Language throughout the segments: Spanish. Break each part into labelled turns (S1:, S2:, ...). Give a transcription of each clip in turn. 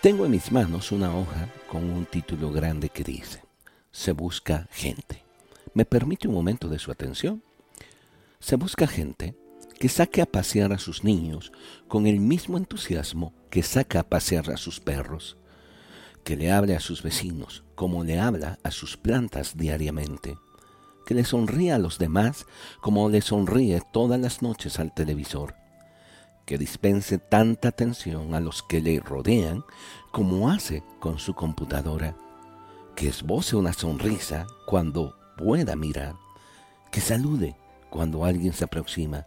S1: Tengo en mis manos una hoja con un título grande que dice, Se busca gente. ¿Me permite un momento de su atención? Se busca gente que saque a pasear a sus niños con el mismo entusiasmo que saca a pasear a sus perros, que le hable a sus vecinos como le habla a sus plantas diariamente, que le sonríe a los demás como le sonríe todas las noches al televisor, que dispense tanta atención a los que le rodean como hace con su computadora, que esboce una sonrisa cuando pueda mirar, que salude cuando alguien se aproxima,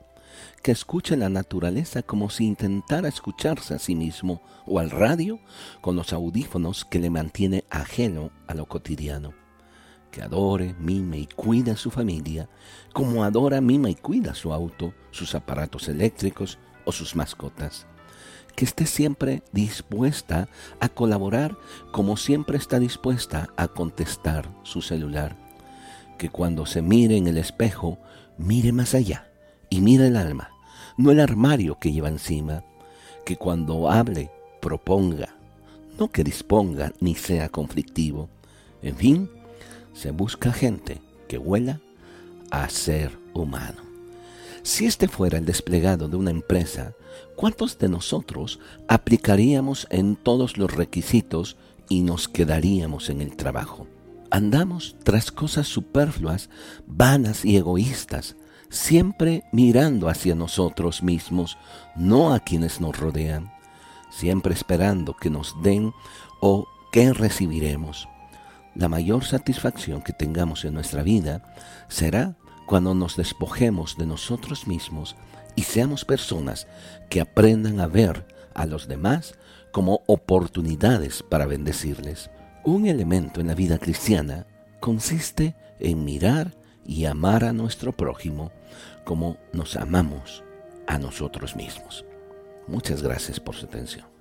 S1: que escuche la naturaleza como si intentara escucharse a sí mismo o al radio con los audífonos que le mantiene ajeno a lo cotidiano, que adore, mime y cuida a su familia como adora, mima y cuida su auto, sus aparatos eléctricos o sus mascotas, que esté siempre dispuesta a colaborar como siempre está dispuesta a contestar su celular, que cuando se mire en el espejo mire más allá y mire el alma, no el armario que lleva encima, que cuando hable proponga, no que disponga ni sea conflictivo. En fin, se busca gente que huela a ser humano. Si este fuera el desplegado de una empresa, ¿cuántos de nosotros aplicaríamos en todos los requisitos y nos quedaríamos en el trabajo? Andamos tras cosas superfluas, vanas y egoístas, siempre mirando hacia nosotros mismos, no a quienes nos rodean, siempre esperando que nos den o que recibiremos. La mayor satisfacción que tengamos en nuestra vida será cuando nos despojemos de nosotros mismos y seamos personas que aprendan a ver a los demás como oportunidades para bendecirles. Un elemento en la vida cristiana consiste en mirar y amar a nuestro prójimo como nos amamos a nosotros mismos. Muchas gracias por su atención.